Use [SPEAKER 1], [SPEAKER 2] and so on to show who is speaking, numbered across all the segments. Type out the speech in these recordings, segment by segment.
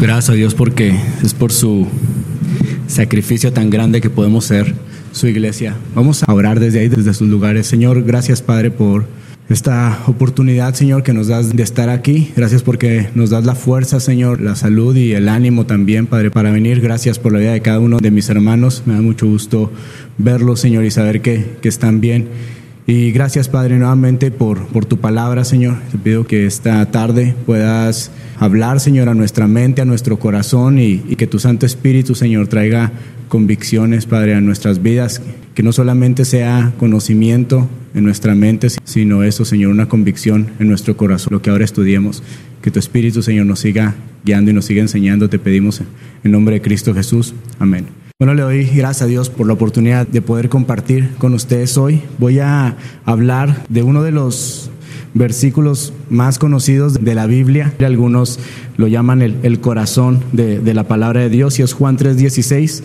[SPEAKER 1] Gracias a Dios porque es por su sacrificio tan grande que podemos ser su iglesia. Vamos a orar desde ahí, desde sus lugares. Señor, gracias Padre por esta oportunidad, Señor, que nos das de estar aquí. Gracias porque nos das la fuerza, Señor, la salud y el ánimo también, Padre, para venir. Gracias por la vida de cada uno de mis hermanos. Me da mucho gusto verlos, Señor, y saber que, que están bien. Y gracias, Padre, nuevamente por, por tu palabra, Señor. Te pido que esta tarde puedas hablar, Señor, a nuestra mente, a nuestro corazón y, y que tu Santo Espíritu, Señor, traiga convicciones, Padre, a nuestras vidas. Que no solamente sea conocimiento en nuestra mente, sino eso, Señor, una convicción en nuestro corazón, lo que ahora estudiemos. Que tu Espíritu, Señor, nos siga guiando y nos siga enseñando. Te pedimos en nombre de Cristo Jesús. Amén. Bueno, le doy gracias a Dios por la oportunidad de poder compartir con ustedes hoy. Voy a hablar de uno de los versículos más conocidos de la Biblia. Algunos lo llaman el, el corazón de, de, la palabra de Dios y es Juan 3:16.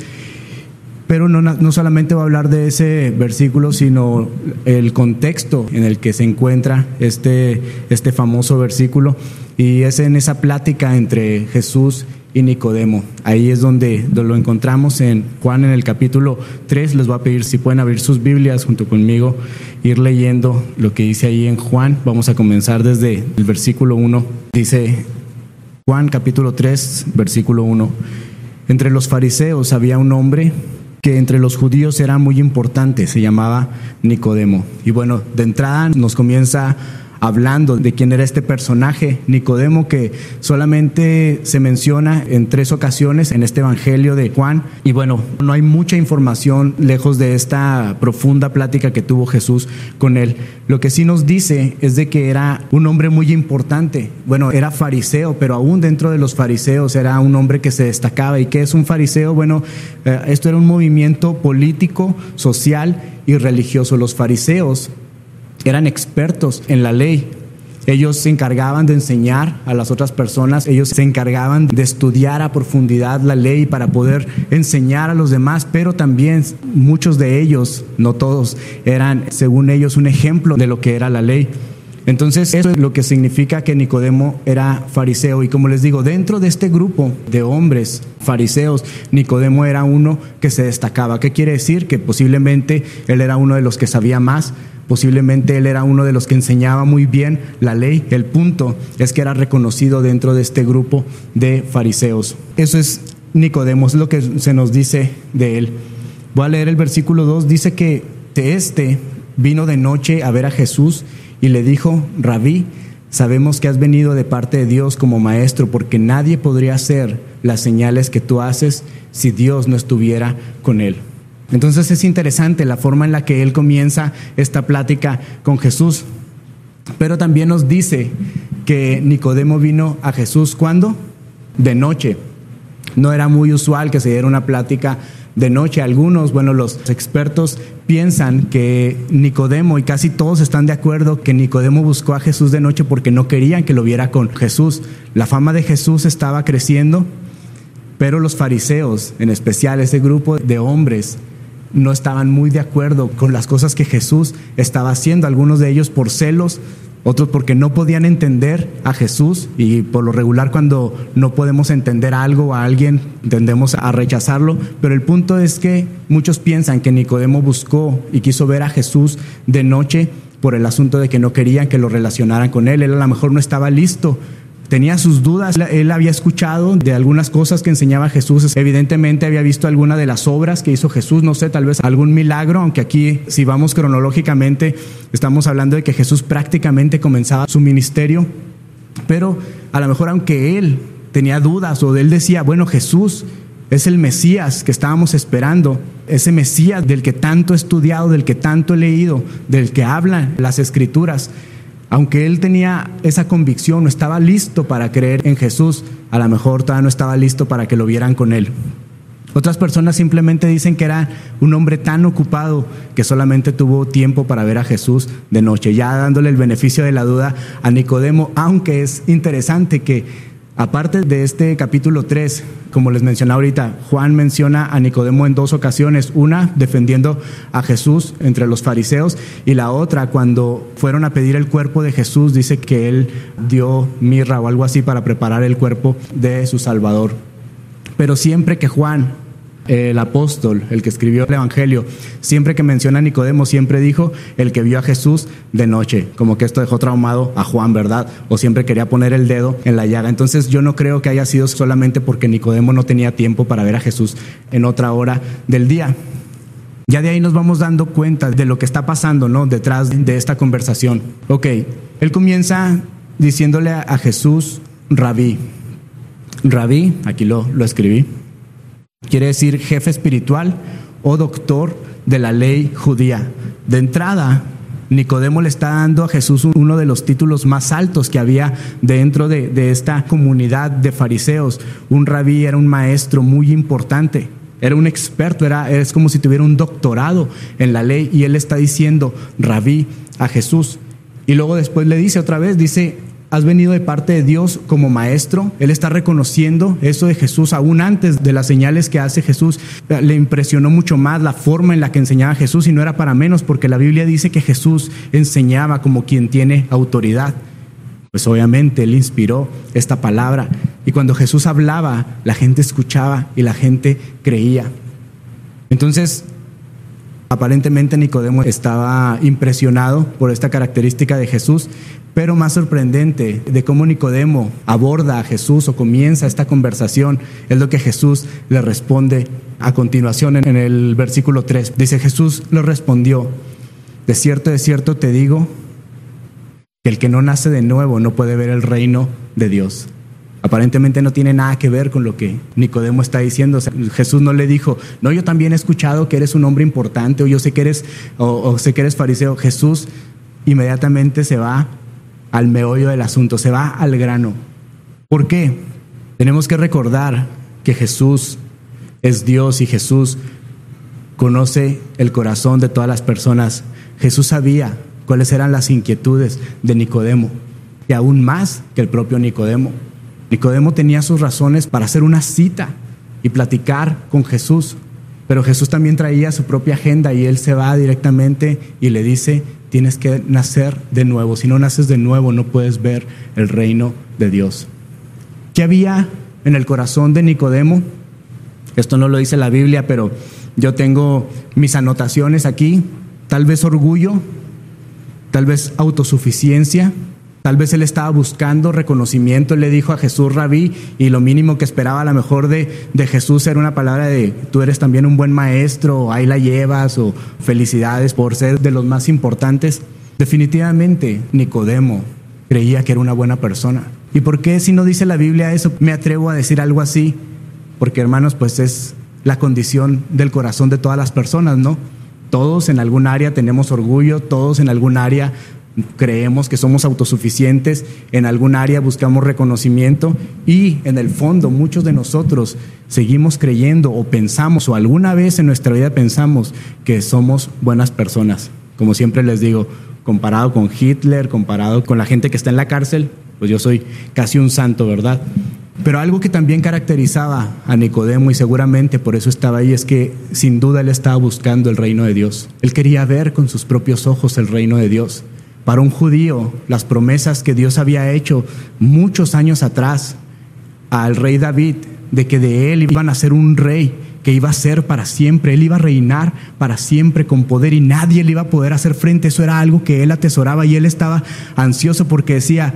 [SPEAKER 1] Pero no, no solamente voy a hablar de ese versículo, sino el contexto en el que se encuentra este, este famoso versículo. Y es en esa plática entre Jesús y Nicodemo. Ahí es donde, lo encontramos en Juan en el capítulo 3. Les voy a pedir si pueden abrir sus Biblias junto conmigo, ir leyendo lo que dice ahí en Juan. Vamos a comenzar desde el versículo 1. Dice Juan capítulo 3, versículo 1. Entre los fariseos había un hombre que entre los judíos era muy importante, se llamaba Nicodemo. Y bueno, de entrada nos comienza hablando de quién era este personaje, Nicodemo, que solamente se menciona en tres ocasiones en este Evangelio de Juan. Y bueno, no hay mucha información lejos de esta profunda plática que tuvo Jesús con él. Lo que sí nos dice es de que era un hombre muy importante. Bueno, era fariseo, pero aún dentro de los fariseos era un hombre que se destacaba. ¿Y qué es un fariseo? Bueno, eh, esto era un movimiento político, social y religioso. Los fariseos eran expertos en la ley. Ellos se encargaban de enseñar a las otras personas, ellos se encargaban de estudiar a profundidad la ley para poder enseñar a los demás, pero también muchos de ellos, no todos, eran, según ellos, un ejemplo de lo que era la ley. Entonces, eso es lo que significa que Nicodemo era fariseo. Y como les digo, dentro de este grupo de hombres fariseos, Nicodemo era uno que se destacaba. ¿Qué quiere decir? Que posiblemente él era uno de los que sabía más, Posiblemente él era uno de los que enseñaba muy bien la ley. El punto es que era reconocido dentro de este grupo de fariseos. Eso es Nicodemo, lo que se nos dice de él. Voy a leer el versículo 2. Dice que este vino de noche a ver a Jesús y le dijo, Rabí, sabemos que has venido de parte de Dios como maestro, porque nadie podría hacer las señales que tú haces si Dios no estuviera con él. Entonces es interesante la forma en la que él comienza esta plática con Jesús. Pero también nos dice que Nicodemo vino a Jesús cuando? De noche. No era muy usual que se diera una plática de noche. Algunos, bueno, los expertos piensan que Nicodemo, y casi todos están de acuerdo, que Nicodemo buscó a Jesús de noche porque no querían que lo viera con Jesús. La fama de Jesús estaba creciendo, pero los fariseos, en especial ese grupo de hombres, no estaban muy de acuerdo con las cosas que Jesús estaba haciendo, algunos de ellos por celos, otros porque no podían entender a Jesús y por lo regular cuando no podemos entender algo a alguien tendemos a rechazarlo, pero el punto es que muchos piensan que Nicodemo buscó y quiso ver a Jesús de noche por el asunto de que no querían que lo relacionaran con él, él a lo mejor no estaba listo tenía sus dudas, él había escuchado de algunas cosas que enseñaba Jesús, evidentemente había visto alguna de las obras que hizo Jesús, no sé, tal vez algún milagro, aunque aquí si vamos cronológicamente estamos hablando de que Jesús prácticamente comenzaba su ministerio, pero a lo mejor aunque él tenía dudas o él decía, bueno, Jesús es el Mesías que estábamos esperando, ese Mesías del que tanto he estudiado, del que tanto he leído, del que hablan las escrituras aunque él tenía esa convicción, no estaba listo para creer en Jesús, a lo mejor todavía no estaba listo para que lo vieran con él. Otras personas simplemente dicen que era un hombre tan ocupado que solamente tuvo tiempo para ver a Jesús de noche, ya dándole el beneficio de la duda a Nicodemo, aunque es interesante que Aparte de este capítulo 3, como les mencioné ahorita, Juan menciona a Nicodemo en dos ocasiones, una defendiendo a Jesús entre los fariseos y la otra cuando fueron a pedir el cuerpo de Jesús, dice que él dio mirra o algo así para preparar el cuerpo de su Salvador. Pero siempre que Juan el apóstol, el que escribió el Evangelio, siempre que menciona a Nicodemo, siempre dijo el que vio a Jesús de noche, como que esto dejó traumado a Juan, ¿verdad? O siempre quería poner el dedo en la llaga. Entonces yo no creo que haya sido solamente porque Nicodemo no tenía tiempo para ver a Jesús en otra hora del día. Ya de ahí nos vamos dando cuenta de lo que está pasando, ¿no? Detrás de esta conversación. Ok, él comienza diciéndole a Jesús, rabí. Rabí, aquí lo, lo escribí quiere decir jefe espiritual o doctor de la ley judía. De entrada, Nicodemo le está dando a Jesús uno de los títulos más altos que había dentro de, esta comunidad de fariseos. Un rabí era un maestro muy importante, era un experto, era, es como si tuviera un doctorado en la ley y él está diciendo rabí a Jesús. Y luego después le dice otra vez, dice, has venido de parte de Dios como maestro. Él está reconociendo eso de Jesús aún antes de las señales que hace Jesús. Le impresionó mucho más la forma en la que enseñaba Jesús y no era para menos porque la Biblia dice que Jesús enseñaba como quien tiene autoridad. Pues obviamente él inspiró esta palabra y cuando Jesús hablaba, la gente escuchaba y la gente creía. Entonces, aparentemente Nicodemo estaba impresionado por esta característica de Jesús, pero más sorprendente de cómo Nicodemo aborda a Jesús o comienza esta conversación es lo que Jesús le responde a continuación en el versículo 3. Dice Jesús le respondió, de cierto, de cierto te digo, que el que no nace de nuevo no puede ver el reino de Dios. Aparentemente no tiene nada que ver con lo que Nicodemo está diciendo. Jesús no le dijo, no, yo también he escuchado que eres un hombre importante o yo sé que eres, o sé que eres fariseo. Jesús inmediatamente se va al meollo del asunto, se va al grano. ¿Por qué? Tenemos que recordar que Jesús es Dios y Jesús conoce el corazón de todas las personas. Jesús sabía cuáles eran las inquietudes de Nicodemo, y aún más que el propio Nicodemo. Nicodemo tenía sus razones para hacer una cita y platicar con Jesús, pero Jesús también traía su propia agenda y él se va directamente y le dice, tienes que nacer de nuevo. Si no naces de nuevo, no puedes ver el reino de Dios. ¿Qué había en el corazón de Nicodemo? Esto no lo dice la Biblia, pero yo tengo mis anotaciones aquí. Tal vez orgullo, tal vez autosuficiencia, Tal vez él estaba buscando reconocimiento, él le dijo a Jesús rabí y lo mínimo que esperaba a lo mejor de, de, Jesús era una palabra de tú eres también un buen maestro, ahí la llevas o felicidades por ser de los más importantes. Definitivamente Nicodemo creía que era una buena persona. ¿Y por qué si no dice la Biblia eso me atrevo a decir algo así? Porque hermanos, pues es la condición del corazón de todas las personas, ¿no? Todos en algún área tenemos orgullo, todos en algún área creemos que somos autosuficientes, en algún área buscamos reconocimiento y en el fondo muchos de nosotros seguimos creyendo o pensamos o alguna vez en nuestra vida pensamos que somos buenas personas. Como siempre les digo, comparado con Hitler, comparado con la gente que está en la cárcel, pues yo soy casi un santo, ¿verdad? Pero algo que también caracterizaba a Nicodemo y seguramente por eso estaba ahí es que sin duda él estaba buscando el reino de Dios. Él quería ver con sus propios ojos el reino de Dios. Para un judío, las promesas que Dios había hecho muchos años atrás al rey David, de que de él iban a ser un rey que iba a ser para siempre, él iba a reinar para siempre con poder y nadie le iba a poder hacer frente, eso era algo que él atesoraba y él estaba ansioso porque decía,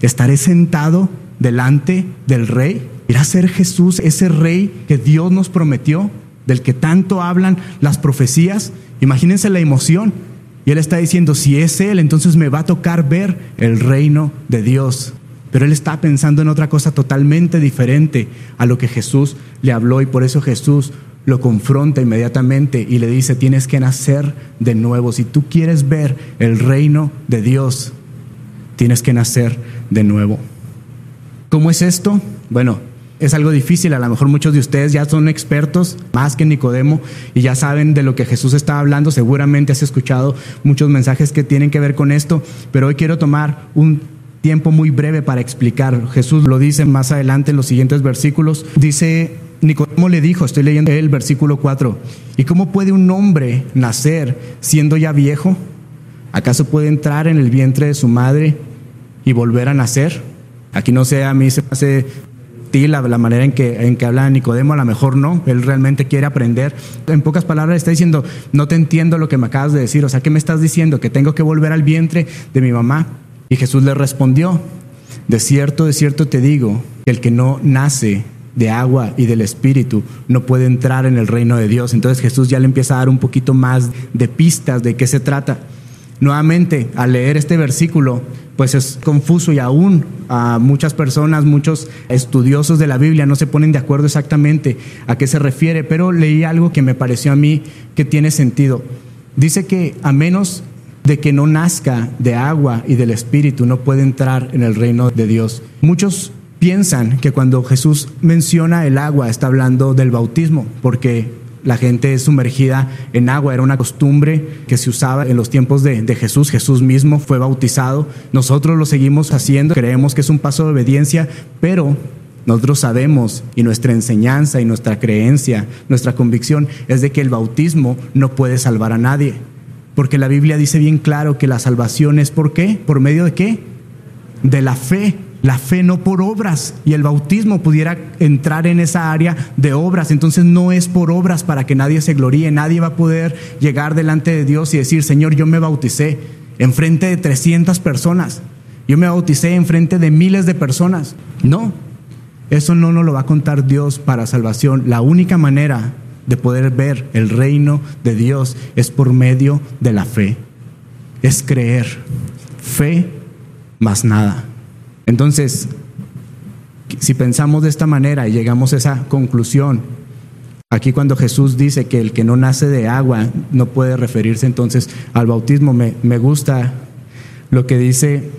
[SPEAKER 1] estaré sentado delante del rey, irá a ser Jesús ese rey que Dios nos prometió, del que tanto hablan las profecías, imagínense la emoción, y él está diciendo, si es Él, entonces me va a tocar ver el reino de Dios. Pero él está pensando en otra cosa totalmente diferente a lo que Jesús le habló y por eso Jesús lo confronta inmediatamente y le dice, tienes que nacer de nuevo. Si tú quieres ver el reino de Dios, tienes que nacer de nuevo. ¿Cómo es esto? Bueno, es algo difícil. A lo mejor muchos de ustedes ya son expertos, más que Nicodemo, y ya saben de lo que Jesús está hablando. Seguramente has escuchado muchos mensajes que tienen que ver con esto, pero hoy quiero tomar un tiempo muy breve para explicar. Jesús lo dice más adelante en los siguientes versículos. Dice, Nicodemo le dijo, estoy leyendo el versículo 4, ¿y cómo puede un hombre nacer siendo ya viejo? ¿Acaso puede entrar en el vientre de su madre y volver a nacer? Aquí no sé, a mí se me hace la, manera en que, en que habla Nicodemo, a lo mejor no, él realmente quiere aprender. En pocas palabras está diciendo, no te entiendo lo que me acabas de decir, o sea, ¿qué me estás diciendo? Que tengo que volver al vientre de mi mamá. Y Jesús le respondió, de cierto, de cierto te digo, que el que no nace de agua y del Espíritu no puede entrar en el reino de Dios. Entonces Jesús ya le empieza a dar un poquito más de pistas de qué se trata. Nuevamente, al leer este versículo, pues es confuso y aún a muchas personas, muchos estudiosos de la Biblia no se ponen de acuerdo exactamente a qué se refiere, pero leí algo que me pareció a mí que tiene sentido. Dice que a menos de que no nazca de agua y del Espíritu no puede entrar en el reino de Dios. Muchos piensan que cuando Jesús menciona el agua está hablando del bautismo, porque la gente es sumergida en agua, era una costumbre que se usaba en los tiempos de, de, Jesús. Jesús mismo fue bautizado, nosotros lo seguimos haciendo, creemos que es un paso de obediencia, pero nosotros sabemos y nuestra enseñanza y nuestra creencia, nuestra convicción es de que el bautismo no puede salvar a nadie, porque la Biblia dice bien claro que la salvación es por qué, por medio de qué, de la fe la fe no por obras y el bautismo pudiera entrar en esa área de obras. Entonces no es por obras para que nadie se gloríe, nadie va a poder llegar delante de Dios y decir, Señor, yo me bauticé en frente de 300 personas, yo me bauticé en frente de miles de personas. No, eso no nos lo va a contar Dios para salvación. La única manera de poder ver el reino de Dios es por medio de la fe, es creer, fe más nada. Entonces, si pensamos de esta manera y llegamos a esa conclusión, aquí cuando Jesús dice que el que no nace de agua no puede referirse entonces al bautismo, me, me gusta lo que dice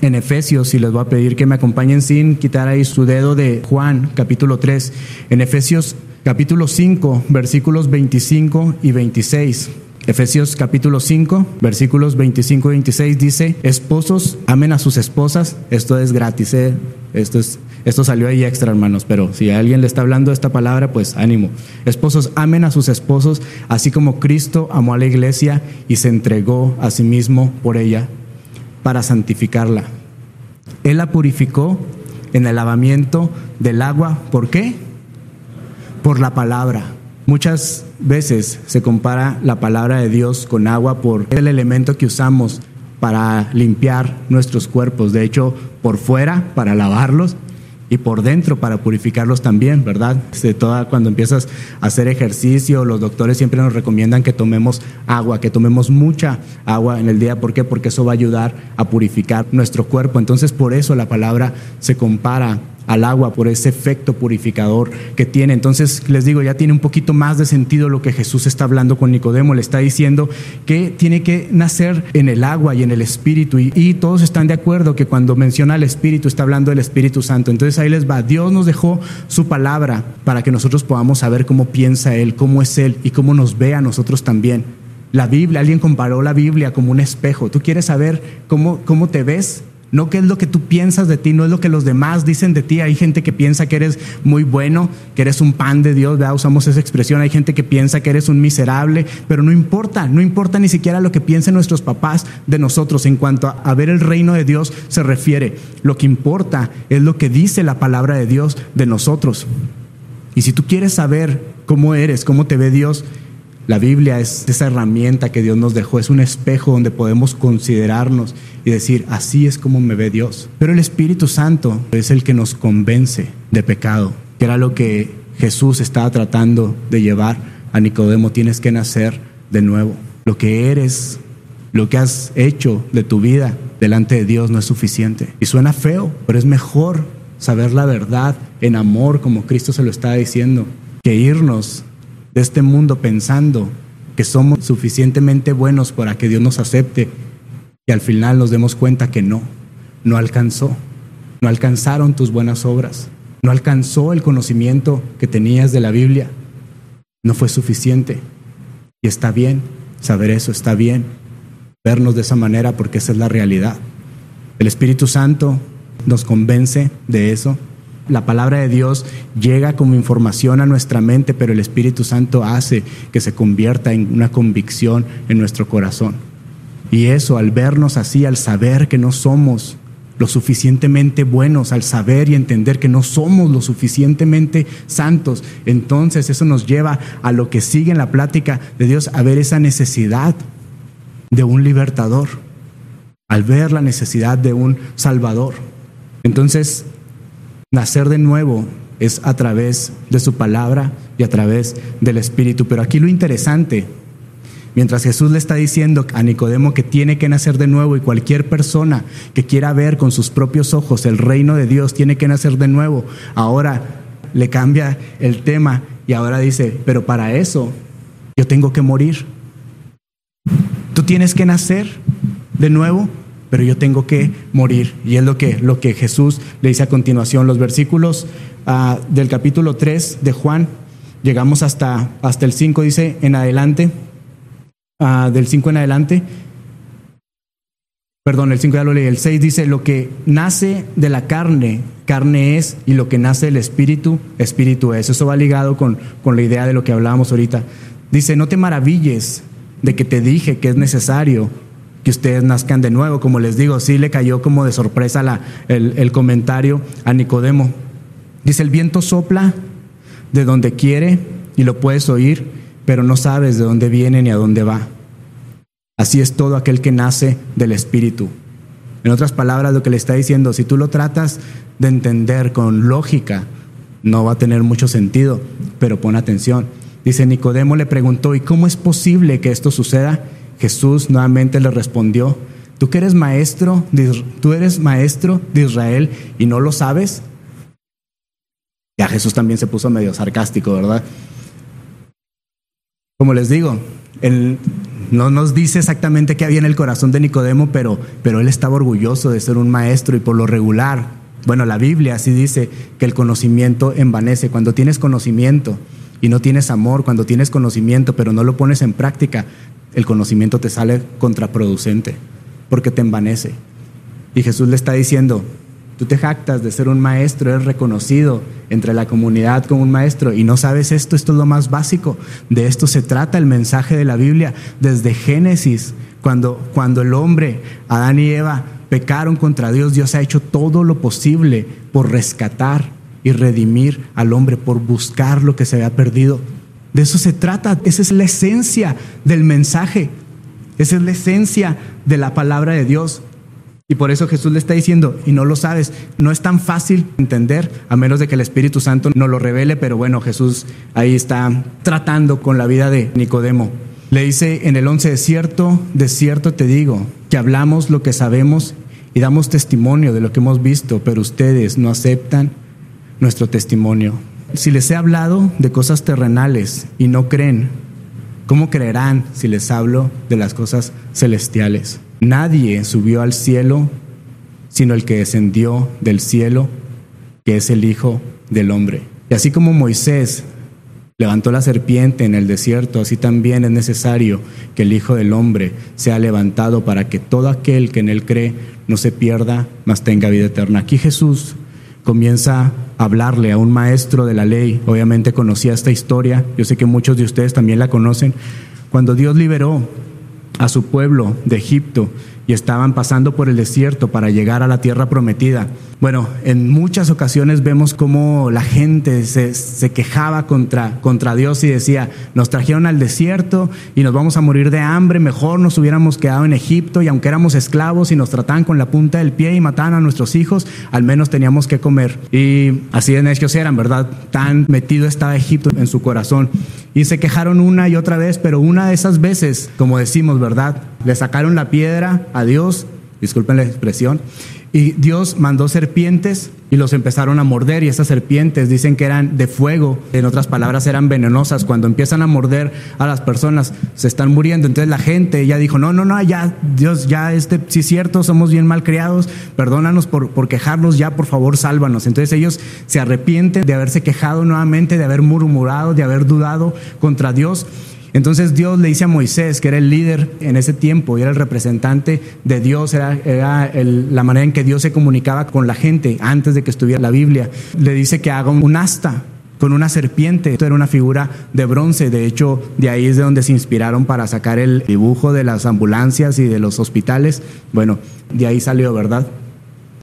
[SPEAKER 1] en Efesios, y les voy a pedir que me acompañen sin quitar ahí su dedo de Juan, capítulo 3, en Efesios capítulo 5, versículos 25 y 26. Efesios capítulo 5, versículos 25 y 26 dice, esposos, amen a sus esposas, esto es gratis, ¿eh? esto, es, esto salió ahí extra, hermanos, pero si alguien le está hablando esta palabra, pues ánimo. Esposos, amen a sus esposos, así como Cristo amó a la iglesia y se entregó a sí mismo por ella para santificarla. Él la purificó en el lavamiento del agua, ¿por qué? Por la palabra Muchas veces se compara la palabra de Dios con agua por el elemento que usamos para limpiar nuestros cuerpos. De hecho, por fuera para lavarlos y por dentro para purificarlos también, ¿verdad? De toda, cuando empiezas a hacer ejercicio, los doctores siempre nos recomiendan que tomemos agua, que tomemos mucha agua en el día. ¿Por qué? Porque eso va a ayudar a purificar nuestro cuerpo. Entonces, por eso la palabra se compara al agua por ese efecto purificador que tiene. Entonces les digo, ya tiene un poquito más de sentido lo que Jesús está hablando con Nicodemo. Le está diciendo que tiene que nacer en el agua y en el Espíritu. Y, todos están de acuerdo que cuando menciona el Espíritu está hablando del Espíritu Santo. Entonces ahí les va. Dios nos dejó su palabra para que nosotros podamos saber cómo piensa Él, cómo es Él y cómo nos ve a nosotros también. La Biblia, alguien comparó la Biblia como un espejo. ¿Tú quieres saber cómo, cómo te ves? No qué es lo que tú piensas de ti, no es lo que los demás dicen de ti. Hay gente que piensa que eres muy bueno, que eres un pan de Dios, ¿verdad? usamos esa expresión. Hay gente que piensa que eres un miserable, pero no importa, no importa ni siquiera lo que piensen nuestros papás de nosotros en cuanto a, a ver el reino de Dios se refiere. Lo que importa es lo que dice la palabra de Dios de nosotros. Y si tú quieres saber cómo eres, cómo te ve Dios, la Biblia es esa herramienta que Dios nos dejó, es un espejo donde podemos considerarnos y decir, así es como me ve Dios. Pero el Espíritu Santo es el que nos convence de pecado, que era lo que Jesús estaba tratando de llevar a Nicodemo. Tienes que nacer de nuevo. Lo que eres, lo que has hecho de tu vida delante de Dios no es suficiente. Y suena feo, pero es mejor saber la verdad en amor, como Cristo se lo estaba diciendo, que irnos de este mundo pensando que somos suficientemente buenos para que Dios nos acepte y al final nos demos cuenta que no, no alcanzó, no alcanzaron tus buenas obras, no alcanzó el conocimiento que tenías de la Biblia, no fue suficiente. Y está bien saber eso, está bien vernos de esa manera porque esa es la realidad. El Espíritu Santo nos convence de eso. La palabra de Dios llega como información a nuestra mente, pero el Espíritu Santo hace que se convierta en una convicción en nuestro corazón. Y eso, al vernos así, al saber que no somos lo suficientemente buenos, al saber y entender que no somos lo suficientemente santos, entonces eso nos lleva a lo que sigue en la plática de Dios, a ver esa necesidad de un libertador, al ver la necesidad de un salvador. Entonces, nacer de nuevo es a través de su palabra y a través del Espíritu. Pero aquí lo interesante Mientras Jesús le está diciendo a Nicodemo que tiene que nacer de nuevo y cualquier persona que quiera ver con sus propios ojos el reino de Dios tiene que nacer de nuevo, ahora le cambia el tema y ahora dice, pero para eso yo tengo que morir. Tú tienes que nacer de nuevo, pero yo tengo que morir. Y es lo que, lo que Jesús le dice a continuación. Los versículos uh, del capítulo 3 de Juan, llegamos hasta, hasta el 5, dice en adelante. Ah, del 5 en adelante. Perdón, el 5 ya lo leí. El 6 dice, lo que nace de la carne, carne es, y lo que nace del espíritu, espíritu es. Eso va ligado con, con la idea de lo que hablábamos ahorita. Dice, no te maravilles de que te dije que es necesario que ustedes nazcan de nuevo. Como les digo, sí le cayó como de sorpresa la, el, el comentario a Nicodemo. Dice, el viento sopla de donde quiere y lo puedes oír, pero no sabes de dónde viene ni a dónde va. Así es todo aquel que nace del Espíritu. En otras palabras, lo que le está diciendo, si tú lo tratas de entender con lógica, no va a tener mucho sentido, pero pon atención. Dice Nicodemo le preguntó, ¿y cómo es posible que esto suceda? Jesús nuevamente le respondió, ¿tú que eres maestro, tú eres maestro de Israel y no lo sabes? Ya Jesús también se puso medio sarcástico, ¿verdad? Como les digo, él no nos dice exactamente qué había en el corazón de Nicodemo, pero, pero él estaba orgulloso de ser un maestro y por lo regular, bueno, la Biblia así dice que el conocimiento envanece. Cuando tienes conocimiento y no tienes amor, cuando tienes conocimiento pero no lo pones en práctica, el conocimiento te sale contraproducente porque te envanece. Y Jesús le está diciendo, Tú te jactas de ser un maestro, eres reconocido entre la comunidad como un maestro y no sabes esto, esto es lo más básico. De esto se trata el mensaje de la Biblia desde Génesis, cuando, cuando el hombre, Adán y Eva, pecaron contra Dios, Dios ha hecho todo lo posible por rescatar y redimir al hombre, por buscar lo que se había perdido. De eso se trata, esa es la esencia del mensaje, esa es la esencia de la palabra de Dios. Y por eso Jesús le está diciendo, y no lo sabes, no es tan fácil entender, a menos de que el Espíritu Santo no lo revele, pero bueno, Jesús ahí está tratando con la vida de Nicodemo. Le dice en el 11, de cierto, de cierto te digo, que hablamos lo que sabemos y damos testimonio de lo que hemos visto, pero ustedes no aceptan nuestro testimonio. Si les he hablado de cosas terrenales y no creen, ¿cómo creerán si les hablo de las cosas celestiales? Nadie subió al cielo sino el que descendió del cielo, que es el Hijo del Hombre. Y así como Moisés levantó la serpiente en el desierto, así también es necesario que el Hijo del Hombre sea levantado para que todo aquel que en él cree no se pierda, mas tenga vida eterna. Aquí Jesús comienza hablarle a un maestro de la ley, obviamente conocía esta historia, yo sé que muchos de ustedes también la conocen, cuando Dios liberó a su pueblo de Egipto y estaban pasando por el desierto para llegar a la tierra prometida. Bueno, en muchas ocasiones vemos cómo la gente se, quejaba contra, contra Dios y decía, nos trajeron al desierto y nos vamos a morir de hambre, mejor nos hubiéramos quedado en Egipto y aunque éramos esclavos y nos trataban con la punta del pie y mataban a nuestros hijos, al menos teníamos que comer. Y así de necios eran, ¿verdad? Tan metido estaba Egipto en su corazón. Y se quejaron una y otra vez, pero una de esas veces, como decimos, ¿verdad? Le sacaron la piedra a Dios, disculpen la expresión, y Dios mandó serpientes y los empezaron a morder y esas serpientes dicen que eran de fuego, en otras palabras eran venenosas. Cuando empiezan a morder a las personas se están muriendo. Entonces la gente ya dijo, no, no, no, ya Dios, ya este, sí es cierto, somos bien mal criados, perdónanos por, por quejarnos, ya por favor sálvanos. Entonces ellos se arrepienten de haberse quejado nuevamente, de haber murmurado, de haber dudado contra Dios Entonces Dios le dice a Moisés, que era el líder en ese tiempo y era el representante de Dios, era, la manera en que Dios se comunicaba con la gente antes de que estuviera la Biblia. Le dice que haga un asta con una serpiente. Esto era una figura de bronce. De hecho, de ahí es de donde se inspiraron para sacar el dibujo de las ambulancias y de los hospitales. Bueno, de ahí salió, ¿verdad?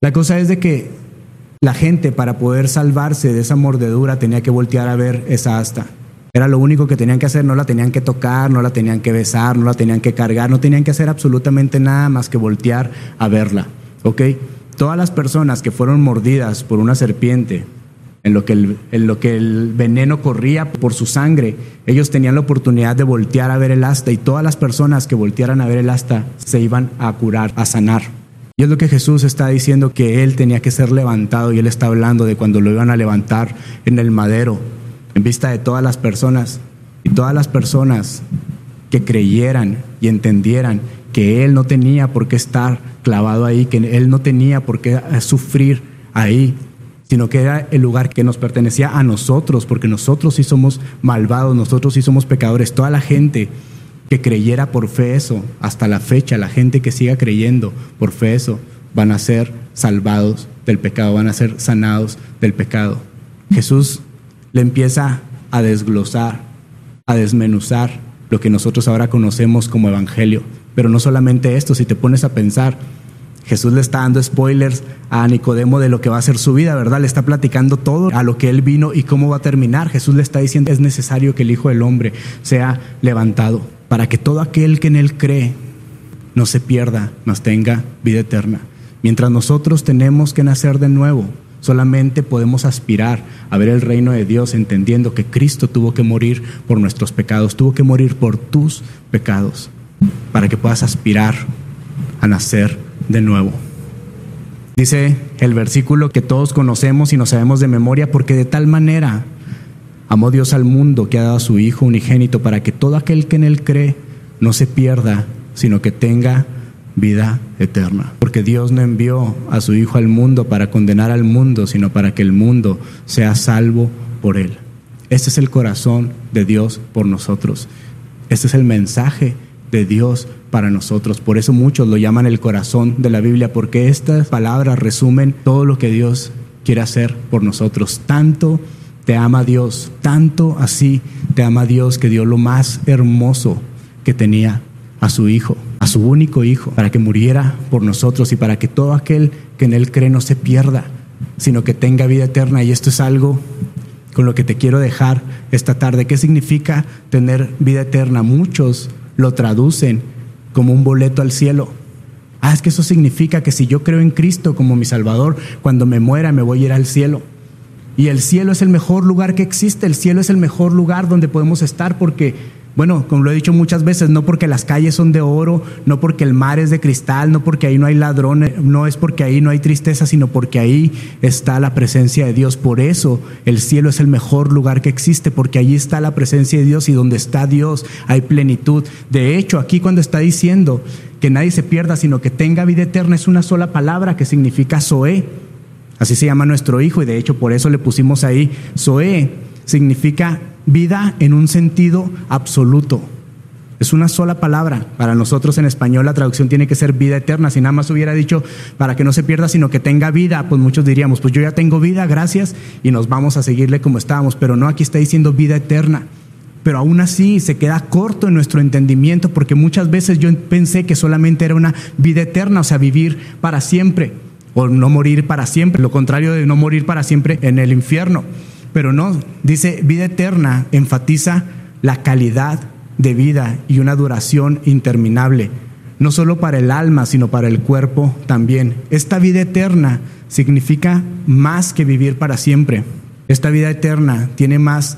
[SPEAKER 1] La cosa es de que la gente para poder salvarse de esa mordedura tenía que voltear a ver esa asta. Era lo único que tenían que hacer, no la tenían que tocar, no la tenían que besar, no la tenían que cargar, no tenían que hacer absolutamente nada más que voltear a verla. ¿Ok? Todas las personas que fueron mordidas por una serpiente, en lo, que el, en lo que el veneno corría por su sangre, ellos tenían la oportunidad de voltear a ver el asta y todas las personas que voltearan a ver el asta se iban a curar, a sanar. Y es lo que Jesús está diciendo que él tenía que ser levantado y él está hablando de cuando lo iban a levantar en el madero en vista de todas las personas y todas las personas que creyeran y entendieran que Él no tenía por qué estar clavado ahí, que Él no tenía por qué sufrir ahí, sino que era el lugar que nos pertenecía a nosotros, porque nosotros sí somos malvados, nosotros sí somos pecadores. Toda la gente que creyera por fe eso, hasta la fecha, la gente que siga creyendo por fe eso, van a ser salvados del pecado, van a ser sanados del pecado. Jesús le empieza a desglosar, a desmenuzar lo que nosotros ahora conocemos como evangelio. Pero no solamente esto, si te pones a pensar, Jesús le está dando spoilers a Nicodemo de lo que va a ser su vida, ¿verdad? Le está platicando todo a lo que él vino y cómo va a terminar. Jesús le está diciendo, es necesario que el Hijo del Hombre sea levantado para que todo aquel que en él cree no se pierda, mas tenga vida eterna. Mientras nosotros tenemos que nacer de nuevo, Solamente podemos aspirar a ver el reino de Dios entendiendo que Cristo tuvo que morir por nuestros pecados, tuvo que morir por tus pecados, para que puedas aspirar a nacer de nuevo. Dice el versículo que todos conocemos y no sabemos de memoria, porque de tal manera amó Dios al mundo que ha dado a su Hijo unigénito para que todo aquel que en él cree no se pierda, sino que tenga vida eterna. Porque Dios no envió a su Hijo al mundo para condenar al mundo, sino para que el mundo sea salvo por él. Este es el corazón de Dios por nosotros. Este es el mensaje de Dios para nosotros. Por eso muchos lo llaman el corazón de la Biblia, porque estas palabras resumen todo lo que Dios quiere hacer por nosotros. Tanto te ama Dios, tanto así te ama Dios que dio lo más hermoso que tenía a su Hijo a su único Hijo, para que muriera por nosotros y para que todo aquel que en Él cree no se pierda, sino que tenga vida eterna. Y esto es algo con lo que te quiero dejar esta tarde. ¿Qué significa tener vida eterna? Muchos lo traducen como un boleto al cielo. Ah, es que eso significa que si yo creo en Cristo como mi Salvador, cuando me muera me voy a ir al cielo. Y el cielo es el mejor lugar que existe, el cielo es el mejor lugar donde podemos estar porque bueno, como lo he dicho muchas veces, no porque las calles son de oro, no porque el mar es de cristal, no porque ahí no hay ladrones, no es porque ahí no hay tristeza, sino porque ahí está la presencia de Dios. Por eso el cielo es el mejor lugar que existe, porque allí está la presencia de Dios y donde está Dios hay plenitud. De hecho, aquí cuando está diciendo que nadie se pierda, sino que tenga vida eterna, es una sola palabra que significa Zoé. Así se llama nuestro hijo y de hecho por eso le pusimos ahí Zoé. Significa vida en un sentido absoluto. Es una sola palabra. Para nosotros en español la traducción tiene que ser vida eterna. Si nada más hubiera dicho para que no se pierda, sino que tenga vida, pues muchos diríamos, pues yo ya tengo vida, gracias, y nos vamos a seguirle como estábamos. Pero no, aquí está diciendo vida eterna. Pero aún así se queda corto en nuestro entendimiento porque muchas veces yo pensé que solamente era una vida eterna, o sea, vivir para siempre o no morir para siempre. Lo contrario de no morir para siempre en el infierno. Pero no, dice vida eterna, enfatiza la calidad de vida y una duración interminable, no solo para el alma, sino para el cuerpo también. Esta vida eterna significa más que vivir para siempre. Esta vida eterna tiene más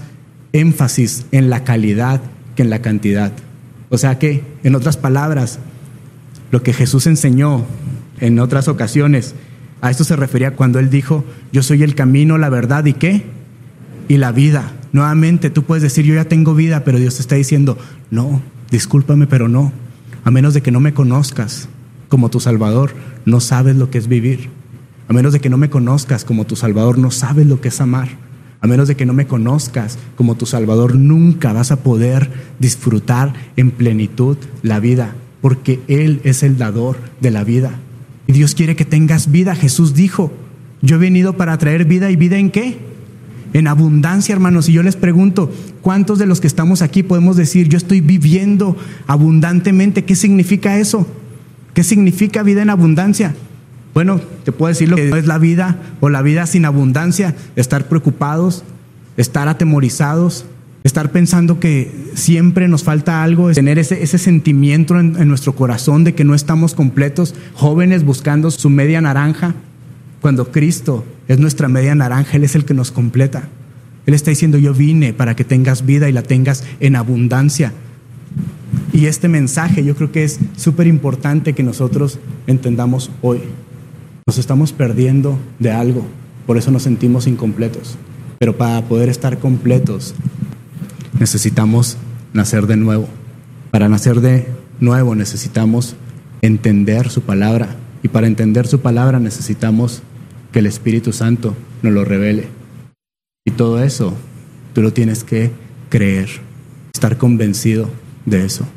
[SPEAKER 1] énfasis en la calidad que en la cantidad. O sea que, en otras palabras, lo que Jesús enseñó en otras ocasiones, a esto se refería cuando él dijo, yo soy el camino, la verdad y qué? Y la vida. Nuevamente tú puedes decir, yo ya tengo vida, pero Dios te está diciendo, no, discúlpame, pero no. A menos de que no me conozcas como tu Salvador, no sabes lo que es vivir. A menos de que no me conozcas como tu Salvador, no sabes lo que es amar. A menos de que no me conozcas como tu Salvador, nunca vas a poder disfrutar en plenitud la vida, porque Él es el dador de la vida. Y Dios quiere que tengas vida. Jesús dijo, yo he venido para traer vida y vida en qué? En abundancia, hermanos. Y yo les pregunto, ¿cuántos de los que estamos aquí podemos decir, yo estoy viviendo abundantemente? ¿Qué significa eso? ¿Qué significa vida en abundancia? Bueno, te puedo decir lo que es la vida o la vida sin abundancia, estar preocupados, estar atemorizados, estar pensando que siempre nos falta algo, tener ese, ese sentimiento en, en nuestro corazón de que no estamos completos, jóvenes buscando su media naranja, cuando Cristo es nuestra media naranja, Él es el que nos completa. Él está diciendo, yo vine para que tengas vida y la tengas en abundancia. Y este mensaje yo creo que es súper importante que nosotros entendamos hoy. Nos estamos perdiendo de algo, por eso nos sentimos incompletos. Pero para poder estar completos necesitamos nacer de nuevo. Para nacer de nuevo necesitamos entender su palabra. Y para entender su palabra necesitamos que el Espíritu Santo nos lo revele. Y todo eso tú lo tienes que creer, estar convencido de eso.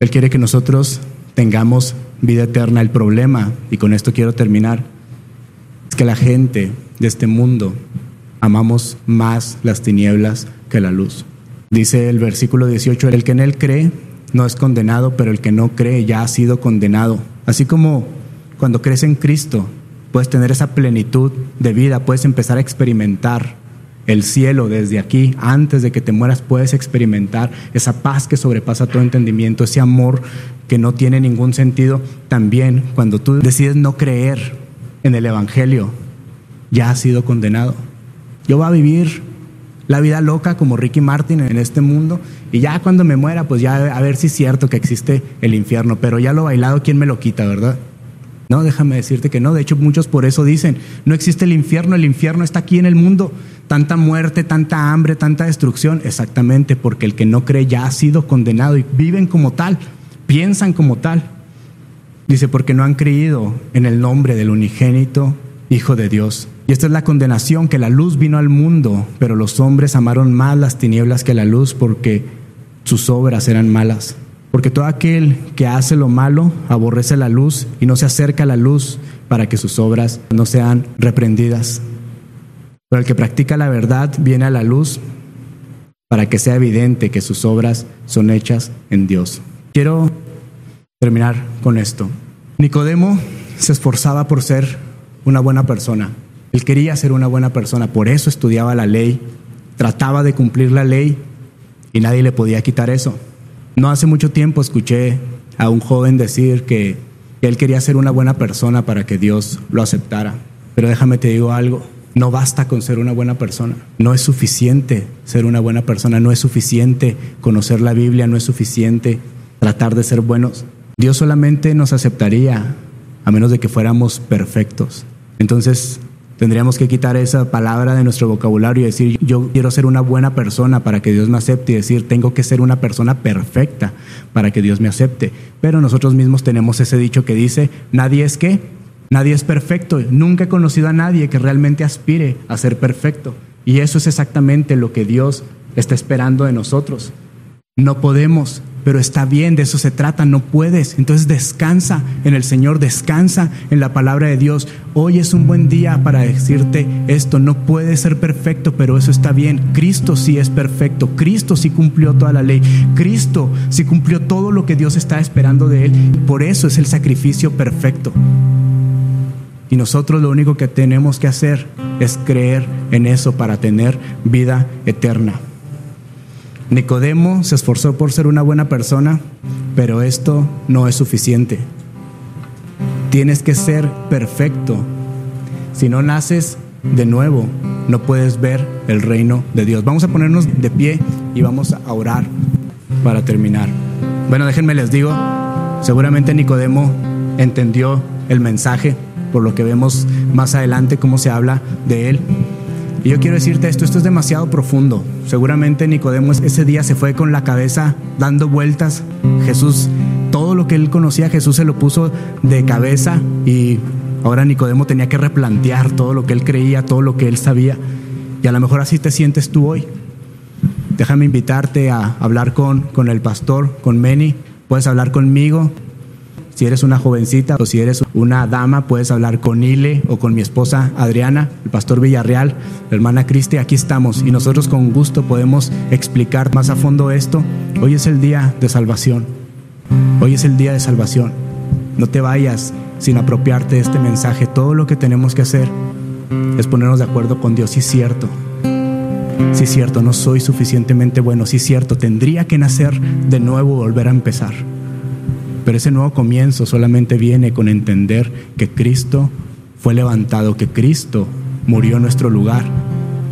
[SPEAKER 1] Él quiere que nosotros tengamos vida eterna. El problema, y con esto quiero terminar, es que la gente de este mundo amamos más las tinieblas que la luz. Dice el versículo 18, el que en él cree no es condenado, pero el que no cree ya ha sido condenado. Así como cuando crees en Cristo, puedes tener esa plenitud de vida, puedes empezar a experimentar el cielo desde aquí, antes de que te mueras, puedes experimentar esa paz que sobrepasa todo entendimiento, ese amor que no tiene ningún sentido. También cuando tú decides no creer en el Evangelio, ya has sido condenado. Yo voy a vivir la vida loca como Ricky Martin en este mundo y ya cuando me muera, pues ya a ver si es cierto que existe el infierno, pero ya lo bailado, ¿quién me lo quita, verdad? No, déjame decirte que no. De hecho, muchos por eso dicen, no existe el infierno, el infierno está aquí en el mundo. Tanta muerte, tanta hambre, tanta destrucción. Exactamente, porque el que no cree ya ha sido condenado y viven como tal, piensan como tal. Dice, porque no han creído en el nombre del unigénito Hijo de Dios. Y esta es la condenación, que la luz vino al mundo, pero los hombres amaron más las tinieblas que la luz porque sus obras eran malas. Porque todo aquel que hace lo malo aborrece la luz y no se acerca a la luz para que sus obras no sean reprendidas. Pero el que practica la verdad viene a la luz para que sea evidente que sus obras son hechas en Dios. Quiero terminar con esto. Nicodemo se esforzaba por ser una buena persona. Él quería ser una buena persona, por eso estudiaba la ley, trataba de cumplir la ley y nadie le podía quitar eso. No hace mucho tiempo escuché a un joven decir que, él quería ser una buena persona para que Dios lo aceptara. Pero déjame te digo algo, no basta con ser una buena persona. No es suficiente ser una buena persona, no es suficiente conocer la Biblia, no es suficiente tratar de ser buenos. Dios solamente nos aceptaría a menos de que fuéramos perfectos. Entonces, Tendríamos que quitar esa palabra de nuestro vocabulario y decir, yo quiero ser una buena persona para que Dios me acepte y decir, tengo que ser una persona perfecta para que Dios me acepte. Pero nosotros mismos tenemos ese dicho que dice, nadie es qué, nadie es perfecto. Nunca he conocido a nadie que realmente aspire a ser perfecto. Y eso es exactamente lo que Dios está esperando de nosotros. No podemos pero está bien, de eso se trata, no puedes. Entonces descansa en el Señor, descansa en la palabra de Dios. Hoy es un buen día para decirte esto, no puede ser perfecto, pero eso está bien. Cristo sí es perfecto, Cristo sí cumplió toda la ley, Cristo sí cumplió todo lo que Dios está esperando de él. Por eso es el sacrificio perfecto. Y nosotros lo único que tenemos que hacer es creer en eso para tener vida eterna. Nicodemo se esforzó por ser una buena persona, pero esto no es suficiente. Tienes que ser perfecto. Si no naces de nuevo, no puedes ver el reino de Dios. Vamos a ponernos de pie y vamos a orar para terminar. Bueno, déjenme les digo, seguramente Nicodemo entendió el mensaje, por lo que vemos más adelante cómo se habla de él. Y yo quiero decirte esto, esto es demasiado profundo. Seguramente Nicodemo ese día se fue con la cabeza dando vueltas. Jesús, todo lo que él conocía, Jesús se lo puso de cabeza y ahora Nicodemo tenía que replantear todo lo que él creía, todo lo que él sabía. Y a lo mejor así te sientes tú hoy. Déjame invitarte a hablar con, con el pastor, con Meni. Puedes hablar conmigo. Si eres una jovencita o si eres una dama, puedes hablar con Ile o con mi esposa Adriana, el pastor Villarreal, la hermana Cristi. Aquí estamos y nosotros con gusto podemos explicar más a fondo esto. Hoy es el día de salvación. Hoy es el día de salvación. No te vayas sin apropiarte de este mensaje. Todo lo que tenemos que hacer es ponernos de acuerdo con Dios. Sí, cierto. Sí, cierto, no soy suficientemente bueno. Sí, cierto, tendría que nacer de nuevo, volver a empezar. Pero ese nuevo comienzo solamente viene con entender que Cristo fue levantado, que Cristo murió en nuestro lugar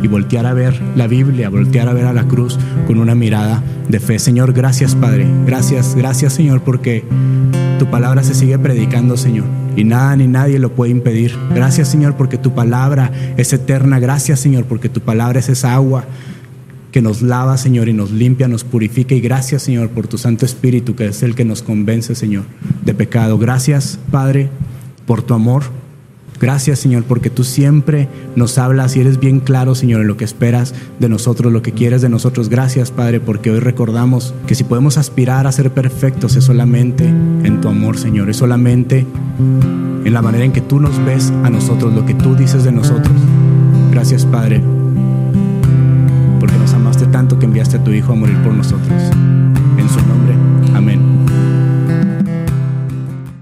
[SPEAKER 1] y voltear a ver la Biblia, voltear a ver a la cruz con una mirada de fe. Señor, gracias Padre, gracias, gracias Señor, porque tu palabra se sigue predicando, Señor, y nada ni nadie lo puede impedir. Gracias Señor, porque tu palabra es eterna. Gracias Señor, porque tu palabra es esa agua que nos lava, Señor, y nos limpia, nos purifica. Y gracias, Señor, por tu Santo Espíritu, que es el que nos convence, Señor, de pecado. Gracias, Padre, por tu amor. Gracias, Señor, porque tú siempre nos hablas y eres bien claro, Señor, en lo que esperas de nosotros, lo que quieres de nosotros. Gracias, Padre, porque hoy recordamos que si podemos aspirar a ser perfectos es solamente en tu amor, Señor, es solamente en la manera en que tú nos ves a nosotros, lo que tú dices de nosotros. Gracias, Padre, tanto que enviaste a tu Hijo a morir por nosotros.